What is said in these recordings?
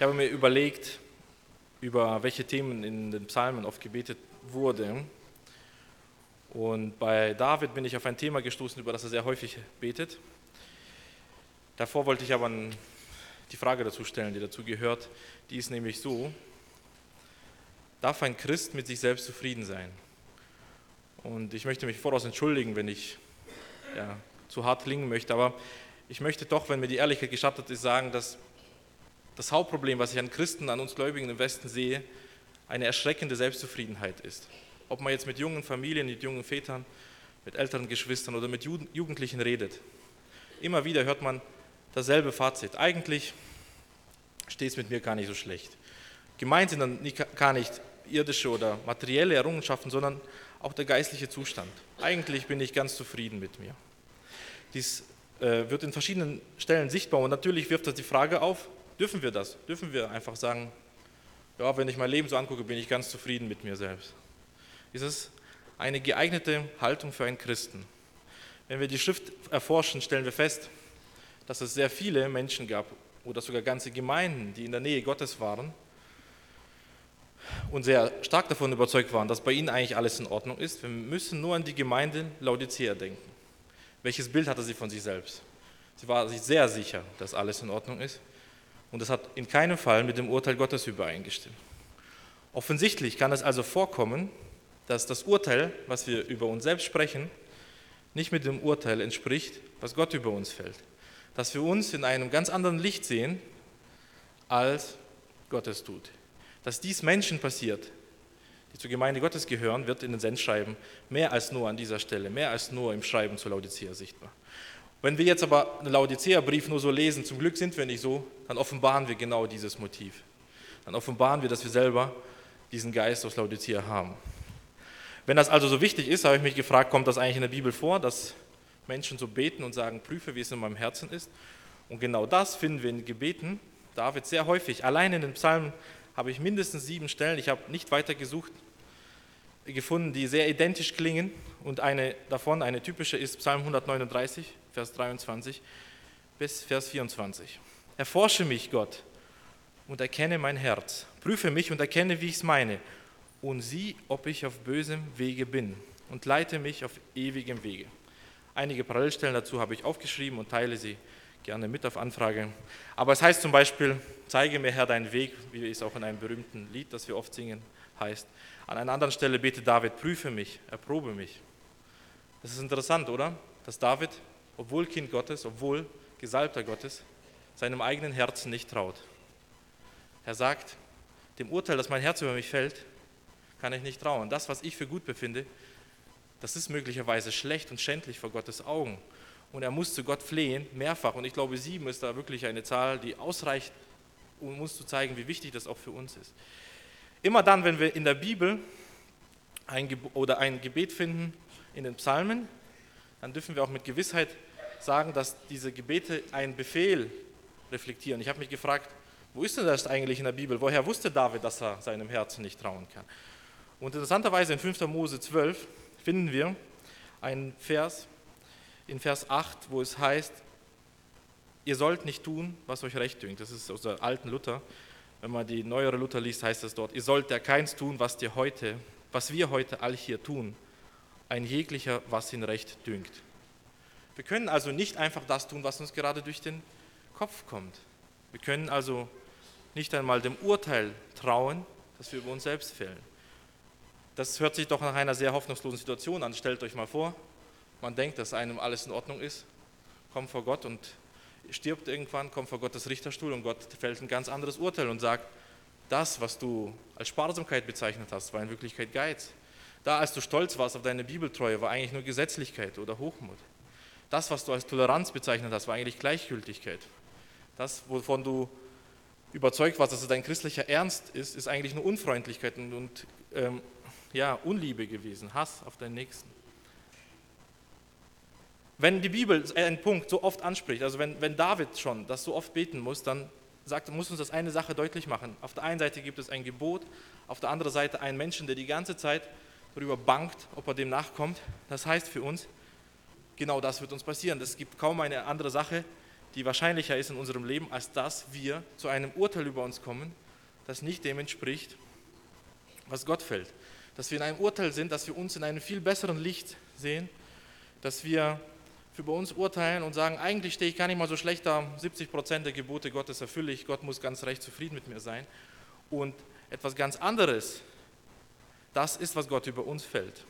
Ich habe mir überlegt, über welche Themen in den Psalmen oft gebetet wurde. Und bei David bin ich auf ein Thema gestoßen, über das er sehr häufig betet. Davor wollte ich aber die Frage dazu stellen, die dazu gehört. Die ist nämlich so, darf ein Christ mit sich selbst zufrieden sein? Und ich möchte mich voraus entschuldigen, wenn ich ja, zu hart klingen möchte, aber ich möchte doch, wenn mir die Ehrlichkeit gestattet ist, sagen, dass das Hauptproblem, was ich an Christen, an uns Gläubigen im Westen sehe, eine erschreckende Selbstzufriedenheit ist. Ob man jetzt mit jungen Familien, mit jungen Vätern, mit älteren Geschwistern oder mit Jugendlichen redet. Immer wieder hört man dasselbe Fazit. Eigentlich steht es mit mir gar nicht so schlecht. Gemeint sind dann gar nicht irdische oder materielle Errungenschaften, sondern auch der geistliche Zustand. Eigentlich bin ich ganz zufrieden mit mir. Dies äh, wird in verschiedenen Stellen sichtbar und natürlich wirft das die Frage auf, dürfen wir das? Dürfen wir einfach sagen, ja, wenn ich mein Leben so angucke, bin ich ganz zufrieden mit mir selbst? Ist es eine geeignete Haltung für einen Christen? Wenn wir die Schrift erforschen, stellen wir fest, dass es sehr viele Menschen gab oder sogar ganze Gemeinden, die in der Nähe Gottes waren und sehr stark davon überzeugt waren, dass bei ihnen eigentlich alles in Ordnung ist. Wir müssen nur an die Gemeinde Laodicea denken. Welches Bild hatte sie von sich selbst? Sie war sich sehr sicher, dass alles in Ordnung ist. Und das hat in keinem Fall mit dem Urteil Gottes übereingestimmt. Offensichtlich kann es also vorkommen, dass das Urteil, was wir über uns selbst sprechen, nicht mit dem Urteil entspricht, was Gott über uns fällt. Dass wir uns in einem ganz anderen Licht sehen, als Gott es tut. Dass dies Menschen passiert, die zur Gemeinde Gottes gehören, wird in den Sendschreiben mehr als nur an dieser Stelle, mehr als nur im Schreiben zu Laodicea sichtbar. Wenn wir jetzt aber einen Laodicea-Brief nur so lesen, zum Glück sind wir nicht so, dann offenbaren wir genau dieses Motiv. Dann offenbaren wir, dass wir selber diesen Geist aus Laodicea haben. Wenn das also so wichtig ist, habe ich mich gefragt, kommt das eigentlich in der Bibel vor, dass Menschen so beten und sagen, prüfe, wie es in meinem Herzen ist? Und genau das finden wir in Gebeten David sehr häufig. Allein in den Psalmen habe ich mindestens sieben Stellen, ich habe nicht weiter gesucht, gefunden, die sehr identisch klingen. Und eine davon, eine typische, ist Psalm 139, Vers 23 bis Vers 24. Erforsche mich, Gott, und erkenne mein Herz. Prüfe mich und erkenne, wie ich es meine. Und sieh, ob ich auf bösem Wege bin. Und leite mich auf ewigem Wege. Einige Parallelstellen dazu habe ich aufgeschrieben und teile sie gerne mit auf Anfrage. Aber es heißt zum Beispiel, zeige mir Herr deinen Weg, wie es auch in einem berühmten Lied, das wir oft singen, heißt. An einer anderen Stelle betet David, prüfe mich, erprobe mich. Das ist interessant, oder? Dass David, obwohl Kind Gottes, obwohl Gesalbter Gottes, seinem eigenen Herzen nicht traut. Er sagt, dem Urteil, das mein Herz über mich fällt, kann ich nicht trauen. Das, was ich für gut befinde, das ist möglicherweise schlecht und schändlich vor Gottes Augen. Und er muss zu Gott flehen, mehrfach. Und ich glaube, sieben ist da wirklich eine Zahl, die ausreicht, um uns zu zeigen, wie wichtig das auch für uns ist. Immer dann, wenn wir in der Bibel ein oder ein Gebet finden in den Psalmen, dann dürfen wir auch mit Gewissheit sagen, dass diese Gebete einen Befehl reflektieren. Ich habe mich gefragt, wo ist denn das eigentlich in der Bibel? Woher wusste David, dass er seinem Herzen nicht trauen kann? Und interessanterweise in 5. Mose 12 finden wir einen Vers, in Vers 8, wo es heißt, ihr sollt nicht tun, was euch recht dünkt. Das ist aus der alten Luther. Wenn man die neuere Luther liest, heißt es dort, ihr sollt der keins tun, was dir heute, was wir heute all hier tun, ein jeglicher, was ihn recht dünkt. Wir können also nicht einfach das tun, was uns gerade durch den Kopf kommt. Wir können also nicht einmal dem Urteil trauen, das wir über uns selbst fällen. Das hört sich doch nach einer sehr hoffnungslosen Situation an. Stellt euch mal vor, man denkt, dass einem alles in Ordnung ist, kommt vor Gott und stirbt irgendwann, kommt vor Gottes Richterstuhl und Gott fällt ein ganz anderes Urteil und sagt, das, was du als Sparsamkeit bezeichnet hast, war in Wirklichkeit Geiz. Da, als du stolz warst auf deine Bibeltreue, war eigentlich nur Gesetzlichkeit oder Hochmut. Das, was du als Toleranz bezeichnet hast, war eigentlich Gleichgültigkeit. Das, wovon du überzeugt warst, dass es dein christlicher Ernst ist, ist eigentlich nur Unfreundlichkeit und, und ähm, ja, Unliebe gewesen, Hass auf deinen Nächsten. Wenn die Bibel einen Punkt so oft anspricht, also wenn, wenn David schon das so oft beten muss, dann sagt, muss uns das eine Sache deutlich machen. Auf der einen Seite gibt es ein Gebot, auf der anderen Seite einen Menschen, der die ganze Zeit darüber bangt, ob er dem nachkommt. Das heißt für uns, genau das wird uns passieren. Es gibt kaum eine andere Sache, die wahrscheinlicher ist in unserem Leben, als dass wir zu einem Urteil über uns kommen, das nicht dem entspricht, was Gott fällt. Dass wir in einem Urteil sind, dass wir uns in einem viel besseren Licht sehen, dass wir über uns urteilen und sagen, eigentlich stehe ich gar nicht mal so schlecht da, 70 Prozent der Gebote Gottes erfülle ich, Gott muss ganz recht zufrieden mit mir sein. Und etwas ganz anderes, das ist, was Gott über uns fällt.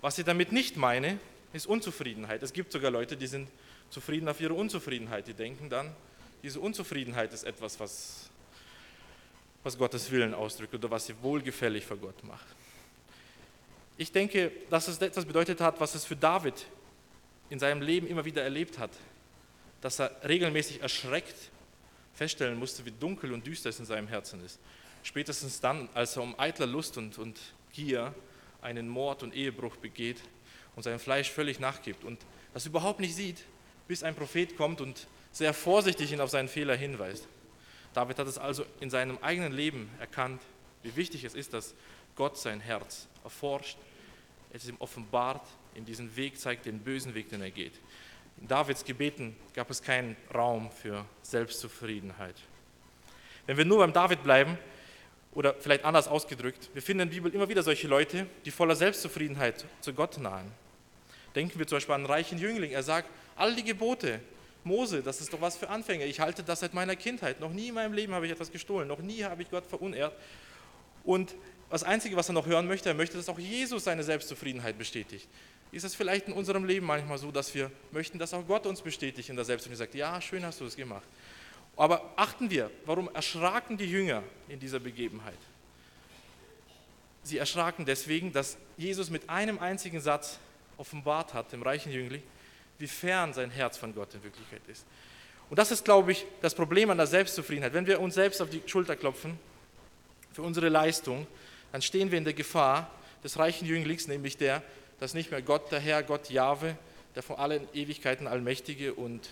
Was ich damit nicht meine, ist Unzufriedenheit. Es gibt sogar Leute, die sind zufrieden auf ihre Unzufriedenheit. Die denken dann, diese Unzufriedenheit ist etwas, was, was Gottes Willen ausdrückt oder was sie wohlgefällig vor Gott macht. Ich denke, dass es etwas bedeutet hat, was es für David in seinem Leben immer wieder erlebt hat, dass er regelmäßig erschreckt feststellen musste, wie dunkel und düster es in seinem Herzen ist. Spätestens dann, als er um eitler Lust und, und Gier einen Mord und Ehebruch begeht und sein Fleisch völlig nachgibt und das überhaupt nicht sieht, bis ein Prophet kommt und sehr vorsichtig ihn auf seinen Fehler hinweist. David hat es also in seinem eigenen Leben erkannt, wie wichtig es ist, dass Gott sein Herz erforscht, es ihm offenbart, ihm diesen Weg zeigt, den bösen Weg, den er geht. In Davids Gebeten gab es keinen Raum für Selbstzufriedenheit. Wenn wir nur beim David bleiben, oder vielleicht anders ausgedrückt, wir finden in der Bibel immer wieder solche Leute, die voller Selbstzufriedenheit zu Gott nahen. Denken wir zum Beispiel an einen reichen Jüngling. Er sagt, all die Gebote, Mose, das ist doch was für Anfänger. Ich halte das seit meiner Kindheit. Noch nie in meinem Leben habe ich etwas gestohlen. Noch nie habe ich Gott verunehrt. Und das Einzige, was er noch hören möchte, er möchte, dass auch Jesus seine Selbstzufriedenheit bestätigt. Ist es vielleicht in unserem Leben manchmal so, dass wir möchten, dass auch Gott uns bestätigt in der Selbstzufriedenheit? Sagt, ja, schön hast du das gemacht. Aber achten wir, warum erschraken die Jünger in dieser Begebenheit? Sie erschraken deswegen, dass Jesus mit einem einzigen Satz offenbart hat, dem reichen Jüngling, wie fern sein Herz von Gott in Wirklichkeit ist. Und das ist, glaube ich, das Problem an der Selbstzufriedenheit. Wenn wir uns selbst auf die Schulter klopfen für unsere Leistung, dann stehen wir in der Gefahr des reichen Jünglings, nämlich der, dass nicht mehr Gott, der Herr, Gott Jahwe, der von allen Ewigkeiten Allmächtige und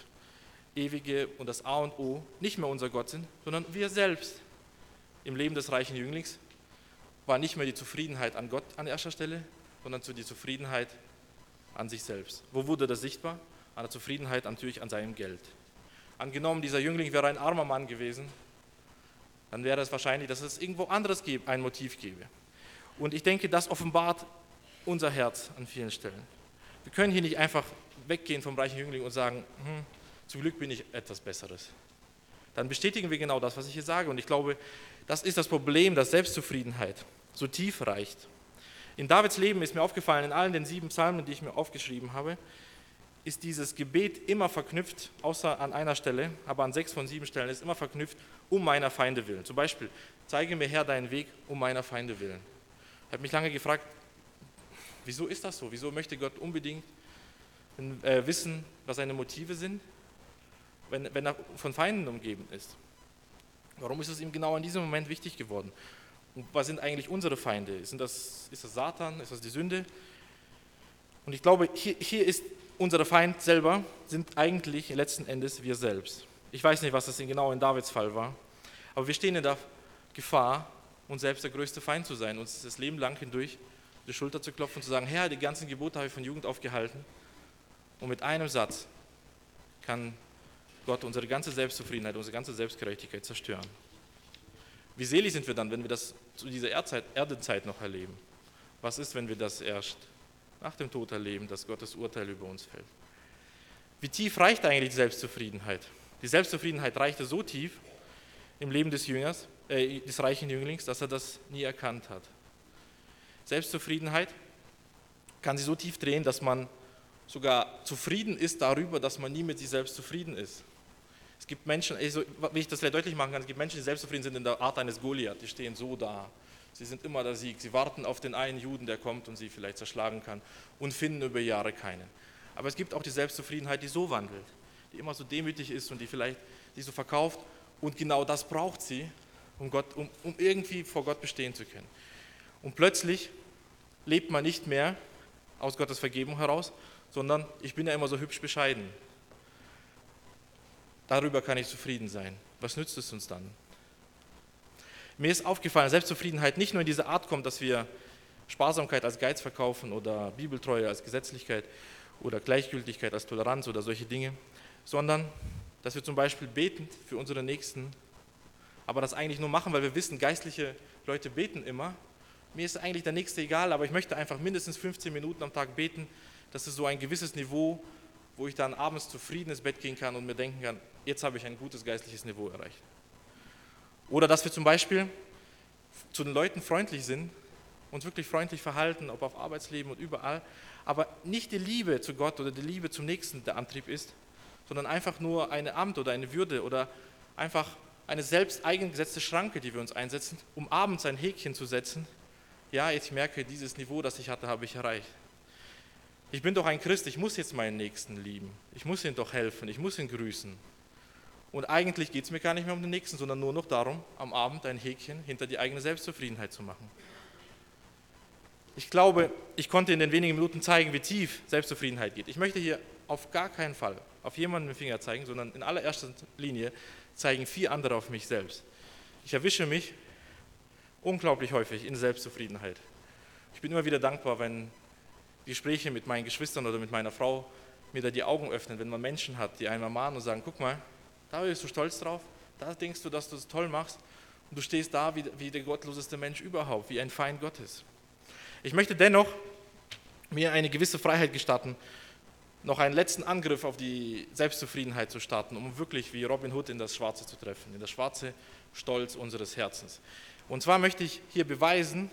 Ewige und das A und O nicht mehr unser Gott sind, sondern wir selbst. Im Leben des reichen Jünglings war nicht mehr die Zufriedenheit an Gott an erster Stelle, sondern die Zufriedenheit an sich selbst. Wo wurde das sichtbar? An der Zufriedenheit natürlich an seinem Geld. Angenommen, dieser Jüngling wäre ein armer Mann gewesen, dann wäre es wahrscheinlich, dass es irgendwo anderes ein Motiv gäbe. Und ich denke, das offenbart unser Herz an vielen Stellen. Wir können hier nicht einfach weggehen vom reichen Jüngling und sagen, hm, zum Glück bin ich etwas Besseres. Dann bestätigen wir genau das, was ich hier sage. Und ich glaube, das ist das Problem, dass Selbstzufriedenheit so tief reicht. In Davids Leben ist mir aufgefallen, in allen den sieben Psalmen, die ich mir aufgeschrieben habe, ist dieses Gebet immer verknüpft, außer an einer Stelle, aber an sechs von sieben Stellen ist immer verknüpft, um meiner Feinde willen. Zum Beispiel, zeige mir Herr deinen Weg, um meiner Feinde willen. Ich habe mich lange gefragt, wieso ist das so? Wieso möchte Gott unbedingt äh, wissen, was seine Motive sind? wenn, wenn er von Feinden umgeben ist? Warum ist es ihm genau in diesem Moment wichtig geworden? Und was sind eigentlich unsere Feinde? Sind das, ist das Satan? Ist das die Sünde? Und ich glaube, hier, hier ist unser Feind selber, sind eigentlich letzten Endes wir selbst. Ich weiß nicht, was das genau in Davids Fall war, aber wir stehen in der Gefahr, uns selbst der größte Feind zu sein, uns das Leben lang hindurch die Schulter zu klopfen und zu sagen, Herr, die ganzen Gebote habe ich von Jugend aufgehalten. Und mit einem Satz kann Gott unsere ganze Selbstzufriedenheit, unsere ganze Selbstgerechtigkeit zerstören. Wie selig sind wir dann, wenn wir das zu dieser Erdzeit, Erdenzeit noch erleben? Was ist, wenn wir das erst nach dem Tod erleben, dass Gottes Urteil über uns fällt? Wie tief reicht eigentlich die Selbstzufriedenheit? Die Selbstzufriedenheit reichte so tief im Leben des Jüngers, äh, des reichen Jünglings, dass er das nie erkannt hat. Selbstzufriedenheit kann sich so tief drehen, dass man sogar zufrieden ist darüber, dass man nie mit sich selbst zufrieden ist. Es gibt Menschen, also, wie ich das sehr deutlich machen kann, es gibt Menschen, die selbstzufrieden sind in der Art eines Goliath, die stehen so da. Sie sind immer der Sieg. Sie warten auf den einen Juden, der kommt und sie vielleicht zerschlagen kann und finden über Jahre keinen. Aber es gibt auch die Selbstzufriedenheit, die so wandelt, die immer so demütig ist und die vielleicht die so verkauft und genau das braucht sie, um, Gott, um, um irgendwie vor Gott bestehen zu können. Und plötzlich lebt man nicht mehr aus Gottes Vergebung heraus, sondern ich bin ja immer so hübsch bescheiden. Darüber kann ich zufrieden sein. Was nützt es uns dann? Mir ist aufgefallen, dass Selbstzufriedenheit nicht nur in diese Art kommt, dass wir Sparsamkeit als Geiz verkaufen oder Bibeltreue als Gesetzlichkeit oder Gleichgültigkeit als Toleranz oder solche Dinge, sondern dass wir zum Beispiel beten für unsere Nächsten, aber das eigentlich nur machen, weil wir wissen, geistliche Leute beten immer. Mir ist eigentlich der Nächste egal, aber ich möchte einfach mindestens 15 Minuten am Tag beten. Das ist so ein gewisses Niveau, wo ich dann abends zufrieden ins Bett gehen kann und mir denken kann, jetzt habe ich ein gutes geistliches Niveau erreicht. Oder dass wir zum Beispiel zu den Leuten freundlich sind, uns wirklich freundlich verhalten, ob auf Arbeitsleben und überall, aber nicht die Liebe zu Gott oder die Liebe zum Nächsten der Antrieb ist, sondern einfach nur eine Amt oder eine Würde oder einfach eine selbst eigengesetzte Schranke, die wir uns einsetzen, um abends ein Häkchen zu setzen. Ja, ich merke, dieses Niveau, das ich hatte, habe ich erreicht. Ich bin doch ein Christ, ich muss jetzt meinen Nächsten lieben. Ich muss ihm doch helfen, ich muss ihn grüßen. Und eigentlich geht es mir gar nicht mehr um den Nächsten, sondern nur noch darum, am Abend ein Häkchen hinter die eigene Selbstzufriedenheit zu machen. Ich glaube, ich konnte in den wenigen Minuten zeigen, wie tief Selbstzufriedenheit geht. Ich möchte hier auf gar keinen Fall auf jemanden mit dem Finger zeigen, sondern in allererster Linie zeigen vier andere auf mich selbst. Ich erwische mich unglaublich häufig in Selbstzufriedenheit. Ich bin immer wieder dankbar, wenn Gespräche mit meinen Geschwistern oder mit meiner Frau mir da die Augen öffnen, wenn man Menschen hat, die einmal mahnen und sagen, guck mal, da bist du stolz drauf, da denkst du, dass du es toll machst und du stehst da wie, wie der gottloseste Mensch überhaupt, wie ein Feind Gottes. Ich möchte dennoch mir eine gewisse Freiheit gestatten, noch einen letzten Angriff auf die Selbstzufriedenheit zu starten, um wirklich wie Robin Hood in das Schwarze zu treffen, in das schwarze Stolz unseres Herzens. Und zwar möchte ich hier beweisen,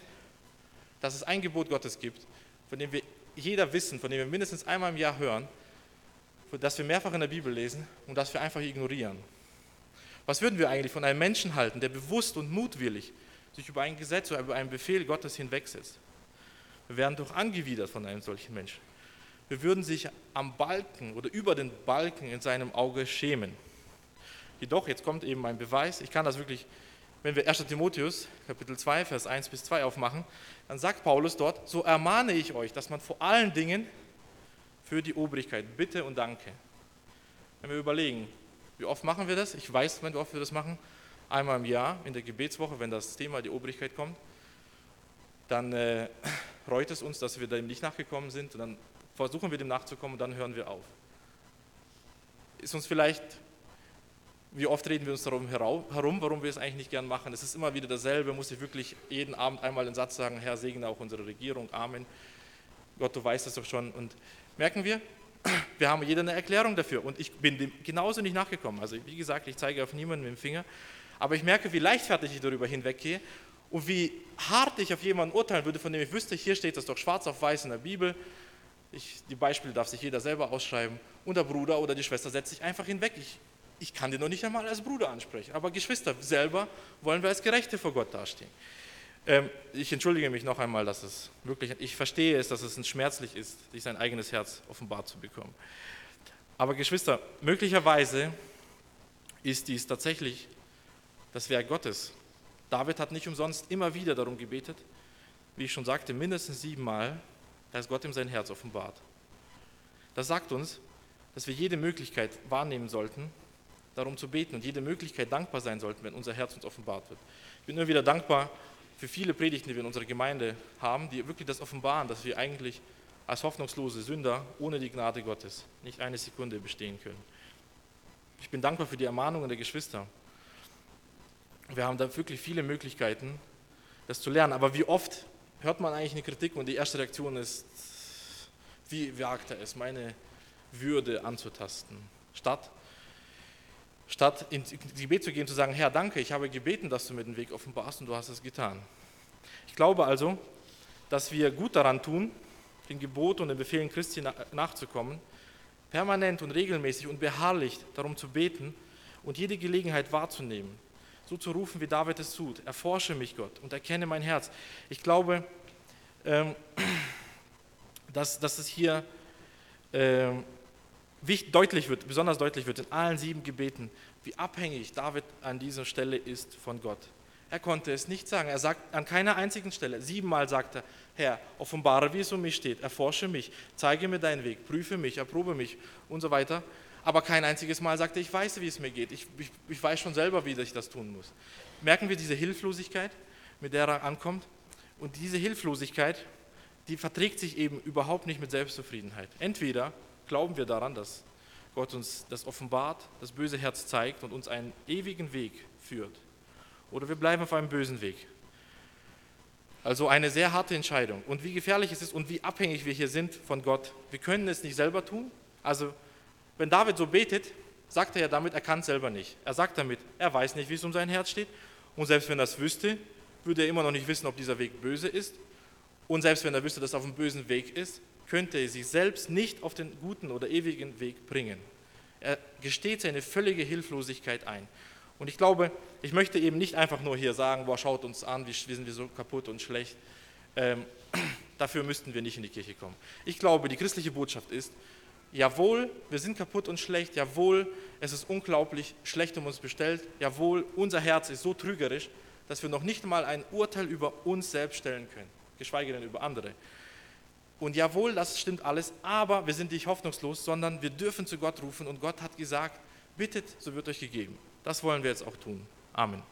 dass es ein Gebot Gottes gibt, von dem wir jeder wissen, von dem wir mindestens einmal im Jahr hören, das wir mehrfach in der Bibel lesen und das wir einfach ignorieren. Was würden wir eigentlich von einem Menschen halten, der bewusst und mutwillig sich über ein Gesetz oder über einen Befehl Gottes hinwegsetzt? Wir werden doch angewidert von einem solchen Menschen. Wir würden sich am Balken oder über den Balken in seinem Auge schämen. Jedoch, jetzt kommt eben ein Beweis, ich kann das wirklich, wenn wir 1. Timotheus, Kapitel 2, Vers 1 bis 2 aufmachen, dann sagt Paulus dort, so ermahne ich euch, dass man vor allen Dingen für die Obrigkeit bitte und danke. Wenn wir überlegen, wie oft machen wir das? Ich weiß, wir oft wir das machen. Einmal im Jahr in der Gebetswoche, wenn das Thema die Obrigkeit kommt dann äh, reut es uns, dass wir dem nicht nachgekommen sind und dann versuchen wir dem nachzukommen und dann hören wir auf. Ist uns vielleicht, wie oft reden wir uns darum herum, warum wir es eigentlich nicht gern machen? Es ist immer wieder dasselbe, muss ich wirklich jeden Abend einmal den Satz sagen, Herr, segne auch unsere Regierung, Amen. Gott, du weißt es doch schon. Und merken wir, wir haben jeder eine Erklärung dafür und ich bin dem genauso nicht nachgekommen. Also wie gesagt, ich zeige auf niemanden mit dem Finger, aber ich merke, wie leichtfertig ich darüber hinweggehe und wie hart ich auf jemanden urteilen würde, von dem ich wüsste, hier steht das doch schwarz auf weiß in der Bibel. Ich, die Beispiele darf sich jeder selber ausschreiben. Und der Bruder oder die Schwester setzt sich einfach hinweg. Ich, ich kann den noch nicht einmal als Bruder ansprechen. Aber Geschwister, selber wollen wir als Gerechte vor Gott dastehen. Ähm, ich entschuldige mich noch einmal, dass es wirklich, ich verstehe es, dass es schmerzlich ist, sich sein eigenes Herz offenbart zu bekommen. Aber Geschwister, möglicherweise ist dies tatsächlich das Werk Gottes, David hat nicht umsonst immer wieder darum gebetet, wie ich schon sagte, mindestens siebenmal, dass Gott ihm sein Herz offenbart. Das sagt uns, dass wir jede Möglichkeit wahrnehmen sollten, darum zu beten und jede Möglichkeit dankbar sein sollten, wenn unser Herz uns offenbart wird. Ich bin immer wieder dankbar für viele Predigten, die wir in unserer Gemeinde haben, die wirklich das offenbaren, dass wir eigentlich als hoffnungslose Sünder ohne die Gnade Gottes nicht eine Sekunde bestehen können. Ich bin dankbar für die Ermahnungen der Geschwister, wir haben da wirklich viele Möglichkeiten, das zu lernen. Aber wie oft hört man eigentlich eine Kritik und die erste Reaktion ist, wie wagt er es, meine Würde anzutasten? Statt, statt ins Gebet zu gehen, zu sagen, Herr, danke, ich habe gebeten, dass du mir den Weg offenbarst und du hast es getan. Ich glaube also, dass wir gut daran tun, den Geboten und den Befehlen Christi nachzukommen, permanent und regelmäßig und beharrlich darum zu beten und jede Gelegenheit wahrzunehmen, so zu rufen, wie David es tut. Erforsche mich, Gott, und erkenne mein Herz. Ich glaube, ähm, dass, dass es hier ähm, deutlich wird, besonders deutlich wird in allen sieben Gebeten, wie abhängig David an dieser Stelle ist von Gott. Er konnte es nicht sagen. Er sagt an keiner einzigen Stelle, siebenmal sagt er, Herr, offenbare, wie es um mich steht, erforsche mich, zeige mir deinen Weg, prüfe mich, erprobe mich und so weiter aber kein einziges Mal sagte, ich weiß, wie es mir geht, ich, ich, ich weiß schon selber, wie ich das tun muss. Merken wir diese Hilflosigkeit, mit der er ankommt? Und diese Hilflosigkeit, die verträgt sich eben überhaupt nicht mit Selbstzufriedenheit. Entweder glauben wir daran, dass Gott uns das offenbart, das böse Herz zeigt und uns einen ewigen Weg führt. Oder wir bleiben auf einem bösen Weg. Also eine sehr harte Entscheidung. Und wie gefährlich es ist und wie abhängig wir hier sind von Gott. Wir können es nicht selber tun. Also wenn David so betet, sagt er ja damit, er kann es selber nicht. Er sagt damit, er weiß nicht, wie es um sein Herz steht. Und selbst wenn er es wüsste, würde er immer noch nicht wissen, ob dieser Weg böse ist. Und selbst wenn er wüsste, dass er auf einem bösen Weg ist, könnte sich selbst nicht auf den guten oder ewigen Weg bringen. Er gesteht seine völlige Hilflosigkeit ein. Und ich glaube, ich möchte eben nicht einfach nur hier sagen, boah, schaut uns an, wie, sind wir so kaputt und schlecht. Ähm, dafür müssten wir nicht in die Kirche kommen. Ich glaube, die christliche Botschaft ist, jawohl, wir sind kaputt und schlecht, jawohl, es ist unglaublich schlecht um uns bestellt, jawohl, unser Herz ist so trügerisch, dass wir noch nicht mal ein Urteil über uns selbst stellen können, geschweige denn über andere. Und jawohl, das stimmt alles, aber wir sind nicht hoffnungslos, sondern wir dürfen zu Gott rufen und Gott hat gesagt, bittet, so wird euch gegeben. Das wollen wir jetzt auch tun. Amen.